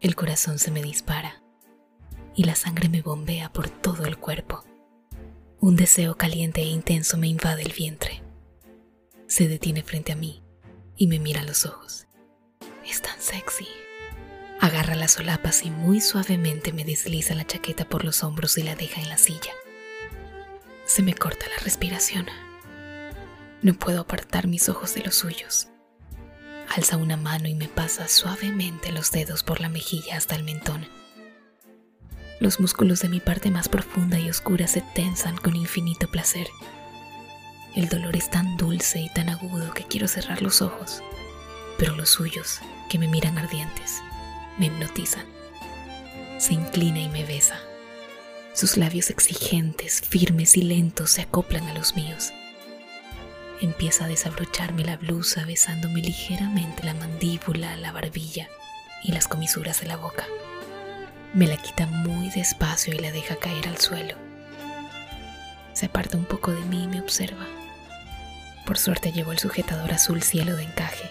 El corazón se me dispara y la sangre me bombea por todo el cuerpo. Un deseo caliente e intenso me invade el vientre. Se detiene frente a mí y me mira a los ojos. Es tan sexy. Agarra las solapas y muy suavemente me desliza la chaqueta por los hombros y la deja en la silla. Se me corta la respiración. No puedo apartar mis ojos de los suyos. Alza una mano y me pasa suavemente los dedos por la mejilla hasta el mentón. Los músculos de mi parte más profunda y oscura se tensan con infinito placer. El dolor es tan dulce y tan agudo que quiero cerrar los ojos, pero los suyos, que me miran ardientes, me hipnotizan. Se inclina y me besa. Sus labios exigentes, firmes y lentos se acoplan a los míos. Empieza a desabrocharme la blusa besándome ligeramente la mandíbula, la barbilla y las comisuras de la boca. Me la quita muy despacio y la deja caer al suelo. Se aparta un poco de mí y me observa. Por suerte llevo el sujetador azul cielo de encaje,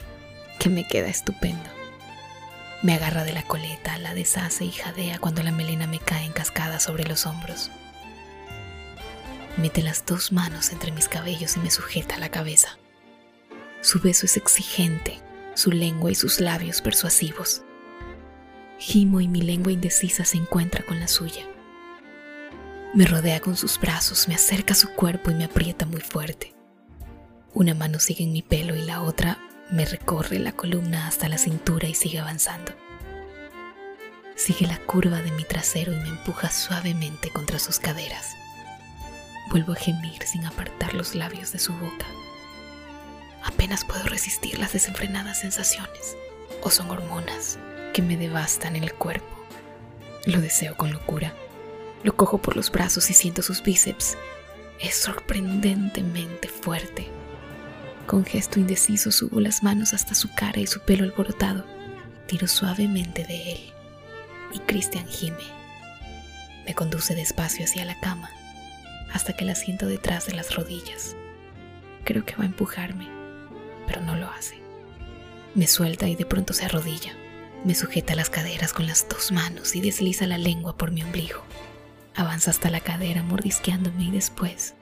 que me queda estupendo. Me agarra de la coleta, la deshace y jadea cuando la melena me cae en cascada sobre los hombros. Mete las dos manos entre mis cabellos y me sujeta la cabeza. Su beso es exigente, su lengua y sus labios persuasivos. Gimo y mi lengua indecisa se encuentra con la suya. Me rodea con sus brazos, me acerca a su cuerpo y me aprieta muy fuerte. Una mano sigue en mi pelo y la otra me recorre la columna hasta la cintura y sigue avanzando. Sigue la curva de mi trasero y me empuja suavemente contra sus caderas. Vuelvo a gemir sin apartar los labios de su boca. Apenas puedo resistir las desenfrenadas sensaciones. O son hormonas que me devastan el cuerpo. Lo deseo con locura. Lo cojo por los brazos y siento sus bíceps. Es sorprendentemente fuerte. Con gesto indeciso subo las manos hasta su cara y su pelo alborotado. Tiro suavemente de él. Y Christian gime. Me conduce despacio hacia la cama hasta que la siento detrás de las rodillas. Creo que va a empujarme, pero no lo hace. Me suelta y de pronto se arrodilla. Me sujeta las caderas con las dos manos y desliza la lengua por mi ombligo. Avanza hasta la cadera mordisqueándome y después